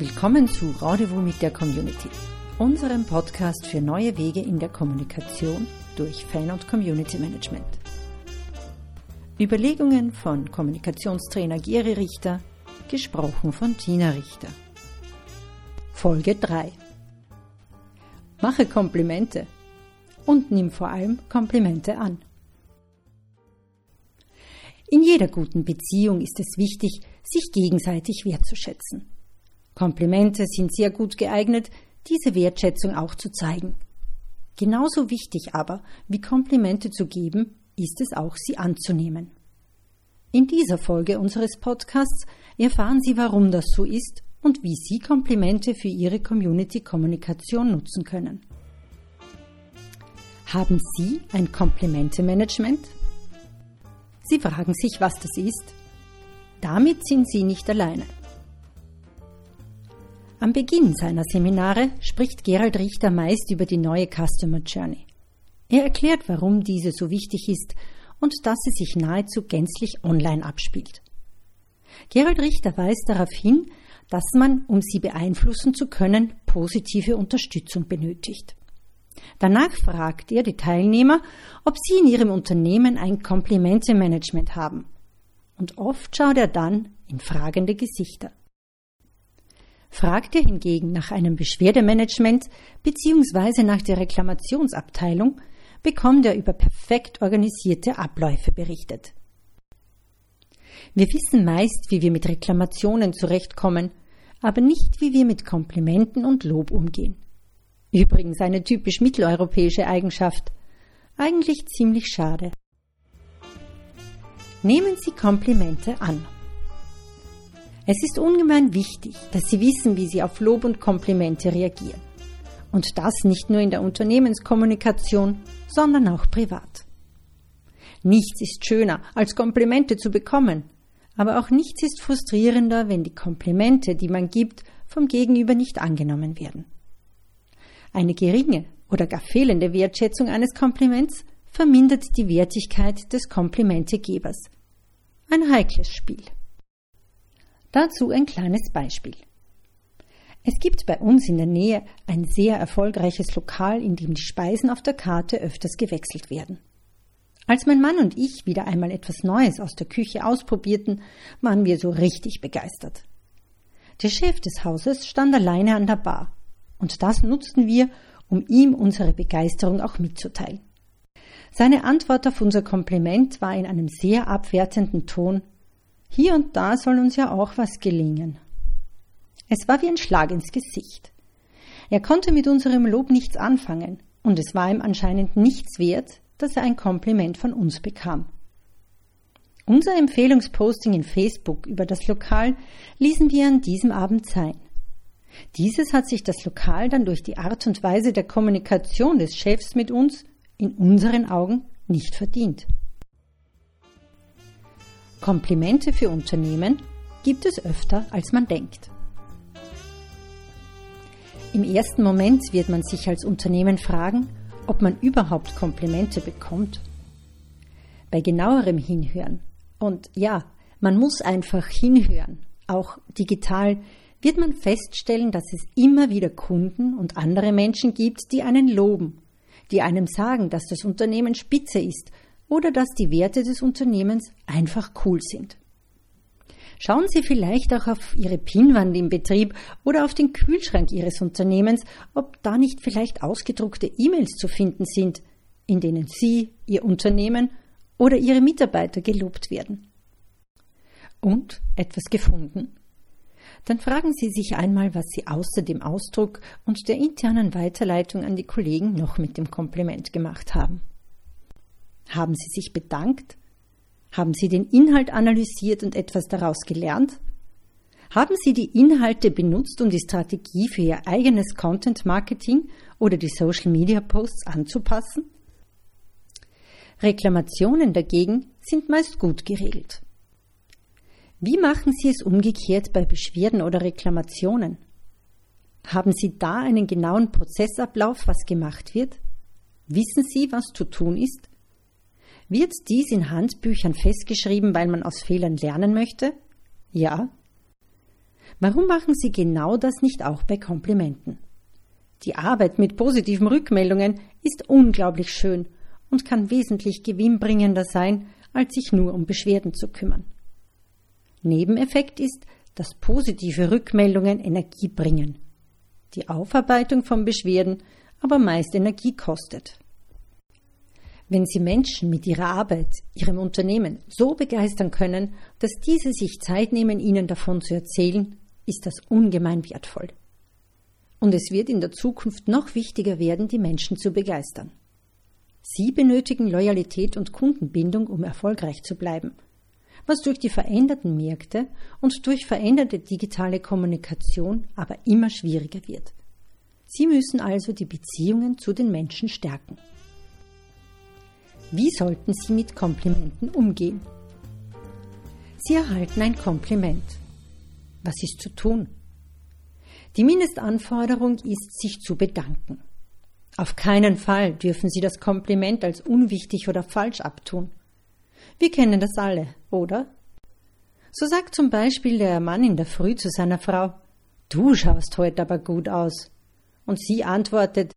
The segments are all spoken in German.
Willkommen zu Rendezvous mit der Community, unserem Podcast für neue Wege in der Kommunikation durch Fan- und Community Management. Überlegungen von Kommunikationstrainer Geri Richter, gesprochen von Tina Richter. Folge 3 Mache Komplimente und nimm vor allem Komplimente an. In jeder guten Beziehung ist es wichtig, sich gegenseitig wertzuschätzen. Komplimente sind sehr gut geeignet, diese Wertschätzung auch zu zeigen. Genauso wichtig aber, wie Komplimente zu geben, ist es auch, sie anzunehmen. In dieser Folge unseres Podcasts erfahren Sie, warum das so ist und wie Sie Komplimente für Ihre Community-Kommunikation nutzen können. Haben Sie ein Komplimente-Management? Sie fragen sich, was das ist? Damit sind Sie nicht alleine. Am Beginn seiner Seminare spricht Gerald Richter meist über die neue Customer Journey. Er erklärt, warum diese so wichtig ist und dass sie sich nahezu gänzlich online abspielt. Gerald Richter weist darauf hin, dass man, um sie beeinflussen zu können, positive Unterstützung benötigt. Danach fragt er die Teilnehmer, ob sie in ihrem Unternehmen ein Komplimente-Management haben. Und oft schaut er dann in fragende Gesichter. Fragt er hingegen nach einem Beschwerdemanagement bzw. nach der Reklamationsabteilung, bekommt er über perfekt organisierte Abläufe berichtet. Wir wissen meist, wie wir mit Reklamationen zurechtkommen, aber nicht, wie wir mit Komplimenten und Lob umgehen. Übrigens eine typisch mitteleuropäische Eigenschaft. Eigentlich ziemlich schade. Nehmen Sie Komplimente an. Es ist ungemein wichtig, dass Sie wissen, wie Sie auf Lob und Komplimente reagieren. Und das nicht nur in der Unternehmenskommunikation, sondern auch privat. Nichts ist schöner, als Komplimente zu bekommen, aber auch nichts ist frustrierender, wenn die Komplimente, die man gibt, vom Gegenüber nicht angenommen werden. Eine geringe oder gar fehlende Wertschätzung eines Kompliments vermindert die Wertigkeit des Komplimentegebers. Ein heikles Spiel. Dazu ein kleines Beispiel. Es gibt bei uns in der Nähe ein sehr erfolgreiches Lokal, in dem die Speisen auf der Karte öfters gewechselt werden. Als mein Mann und ich wieder einmal etwas Neues aus der Küche ausprobierten, waren wir so richtig begeistert. Der Chef des Hauses stand alleine an der Bar, und das nutzten wir, um ihm unsere Begeisterung auch mitzuteilen. Seine Antwort auf unser Kompliment war in einem sehr abwertenden Ton Hier und da soll uns ja auch was gelingen. Es war wie ein Schlag ins Gesicht. Er konnte mit unserem Lob nichts anfangen, und es war ihm anscheinend nichts wert, dass er ein Kompliment von uns bekam. Unser Empfehlungsposting in Facebook über das Lokal ließen wir an diesem Abend sein. Dieses hat sich das Lokal dann durch die Art und Weise der Kommunikation des Chefs mit uns in unseren Augen nicht verdient. Komplimente für Unternehmen gibt es öfter, als man denkt. Im ersten Moment wird man sich als Unternehmen fragen, ob man überhaupt Komplimente bekommt. Bei genauerem Hinhören, und ja, man muss einfach hinhören, auch digital, wird man feststellen, dass es immer wieder Kunden und andere Menschen gibt, die einen loben, die einem sagen, dass das Unternehmen spitze ist oder dass die Werte des Unternehmens einfach cool sind. Schauen Sie vielleicht auch auf Ihre Pinnwand im Betrieb oder auf den Kühlschrank Ihres Unternehmens, ob da nicht vielleicht ausgedruckte E-Mails zu finden sind, in denen Sie, Ihr Unternehmen oder Ihre Mitarbeiter gelobt werden. Und etwas gefunden? Dann fragen Sie sich einmal, was Sie außer dem Ausdruck und der internen Weiterleitung an die Kollegen noch mit dem Kompliment gemacht haben. Haben Sie sich bedankt? Haben Sie den Inhalt analysiert und etwas daraus gelernt? Haben Sie die Inhalte benutzt, um die Strategie für Ihr eigenes Content Marketing oder die Social Media Posts anzupassen? Reklamationen dagegen sind meist gut geregelt. Wie machen Sie es umgekehrt bei Beschwerden oder Reklamationen? Haben Sie da einen genauen Prozessablauf, was gemacht wird? Wissen Sie, was zu tun ist? Wird dies in Handbüchern festgeschrieben, weil man aus Fehlern lernen möchte? Ja. Warum machen Sie genau das nicht auch bei Komplimenten? Die Arbeit mit positiven Rückmeldungen ist unglaublich schön und kann wesentlich gewinnbringender sein, als sich nur um Beschwerden zu kümmern. Nebeneffekt ist, dass positive Rückmeldungen Energie bringen. Die Aufarbeitung von Beschwerden aber meist Energie kostet. Wenn Sie Menschen mit Ihrer Arbeit, Ihrem Unternehmen so begeistern können, dass diese sich Zeit nehmen, Ihnen davon zu erzählen, ist das ungemein wertvoll. Und es wird in der Zukunft noch wichtiger werden, die Menschen zu begeistern. Sie benötigen Loyalität und Kundenbindung, um erfolgreich zu bleiben, was durch die veränderten Märkte und durch veränderte digitale Kommunikation aber immer schwieriger wird. Sie müssen also die Beziehungen zu den Menschen stärken. Wie sollten Sie mit Komplimenten umgehen? Sie erhalten ein Kompliment. Was ist zu tun? Die Mindestanforderung ist, sich zu bedanken. Auf keinen Fall dürfen Sie das Kompliment als unwichtig oder falsch abtun. Wir kennen das alle, oder? So sagt zum Beispiel der Mann in der Früh zu seiner Frau, Du schaust heute aber gut aus. Und sie antwortet,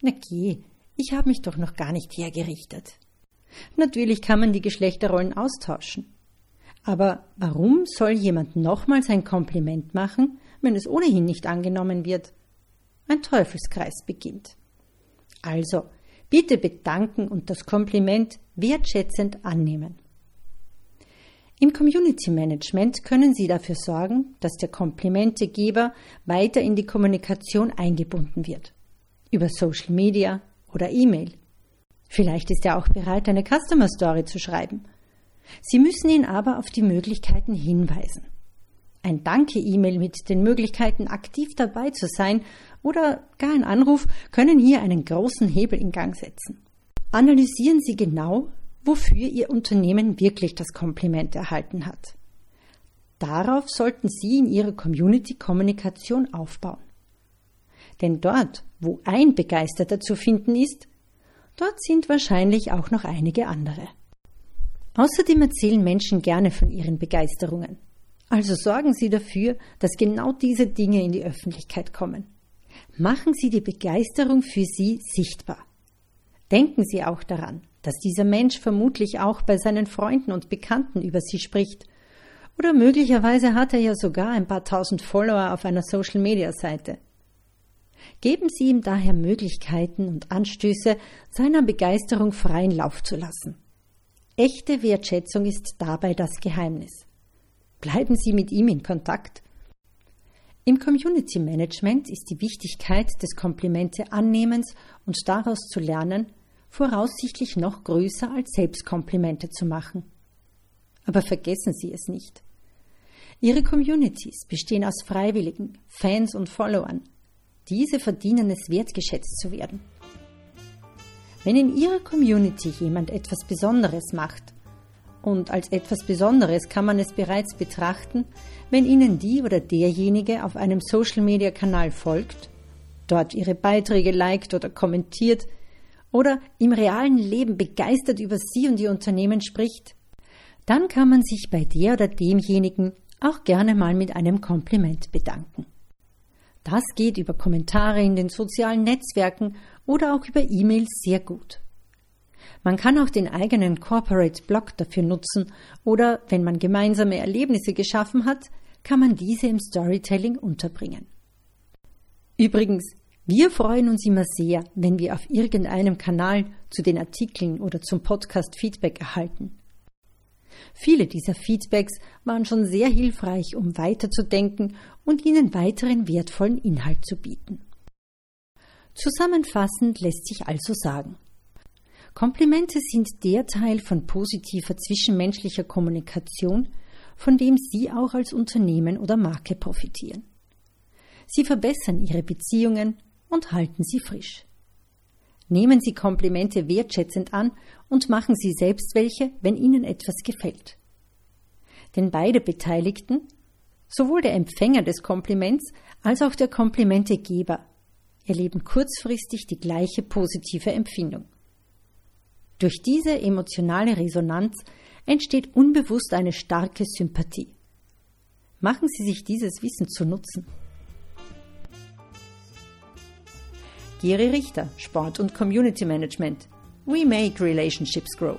Na geh, ich habe mich doch noch gar nicht hergerichtet. Natürlich kann man die Geschlechterrollen austauschen. Aber warum soll jemand nochmals ein Kompliment machen, wenn es ohnehin nicht angenommen wird. Ein Teufelskreis beginnt. Also, bitte bedanken und das Kompliment wertschätzend annehmen. Im Community Management können Sie dafür sorgen, dass der Komplimentegeber weiter in die Kommunikation eingebunden wird. Über Social Media oder E-Mail. Vielleicht ist er auch bereit, eine Customer Story zu schreiben. Sie müssen ihn aber auf die Möglichkeiten hinweisen. Ein Danke-E-Mail mit den Möglichkeiten, aktiv dabei zu sein oder gar ein Anruf können hier einen großen Hebel in Gang setzen. Analysieren Sie genau, wofür Ihr Unternehmen wirklich das Kompliment erhalten hat. Darauf sollten Sie in Ihrer Community-Kommunikation aufbauen. Denn dort, wo ein Begeisterter zu finden ist, dort sind wahrscheinlich auch noch einige andere. Außerdem erzählen Menschen gerne von ihren Begeisterungen. Also sorgen Sie dafür, dass genau diese Dinge in die Öffentlichkeit kommen. Machen Sie die Begeisterung für Sie sichtbar. Denken Sie auch daran, dass dieser Mensch vermutlich auch bei seinen Freunden und Bekannten über Sie spricht. Oder möglicherweise hat er ja sogar ein paar tausend Follower auf einer Social-Media-Seite. Geben Sie ihm daher Möglichkeiten und Anstöße, seiner Begeisterung freien Lauf zu lassen. Echte Wertschätzung ist dabei das Geheimnis. Bleiben Sie mit ihm in Kontakt. Im Community Management ist die Wichtigkeit des Komplimente-Annehmens und daraus zu lernen voraussichtlich noch größer als Selbstkomplimente zu machen. Aber vergessen Sie es nicht. Ihre Communities bestehen aus Freiwilligen, Fans und Followern. Diese verdienen es, wertgeschätzt zu werden. Wenn in Ihrer Community jemand etwas Besonderes macht, und als etwas Besonderes kann man es bereits betrachten, wenn Ihnen die oder derjenige auf einem Social-Media-Kanal folgt, dort Ihre Beiträge liked oder kommentiert oder im realen Leben begeistert über Sie und Ihr Unternehmen spricht, dann kann man sich bei der oder demjenigen auch gerne mal mit einem Kompliment bedanken. Das geht über Kommentare in den sozialen Netzwerken oder auch über E-Mails sehr gut. Man kann auch den eigenen Corporate Blog dafür nutzen oder, wenn man gemeinsame Erlebnisse geschaffen hat, kann man diese im Storytelling unterbringen. Übrigens, wir freuen uns immer sehr, wenn wir auf irgendeinem Kanal zu den Artikeln oder zum Podcast Feedback erhalten. Viele dieser Feedbacks waren schon sehr hilfreich, um weiterzudenken und Ihnen weiteren wertvollen Inhalt zu bieten. Zusammenfassend lässt sich also sagen, Komplimente sind der Teil von positiver zwischenmenschlicher Kommunikation, von dem Sie auch als Unternehmen oder Marke profitieren. Sie verbessern Ihre Beziehungen und halten sie frisch. Nehmen Sie Komplimente wertschätzend an und machen Sie selbst welche, wenn Ihnen etwas gefällt. Denn beide Beteiligten, sowohl der Empfänger des Kompliments als auch der Komplimentegeber, erleben kurzfristig die gleiche positive Empfindung. Durch diese emotionale Resonanz entsteht unbewusst eine starke Sympathie. Machen Sie sich dieses Wissen zu Nutzen. Geri Richter, Sport und Community Management. We make relationships grow.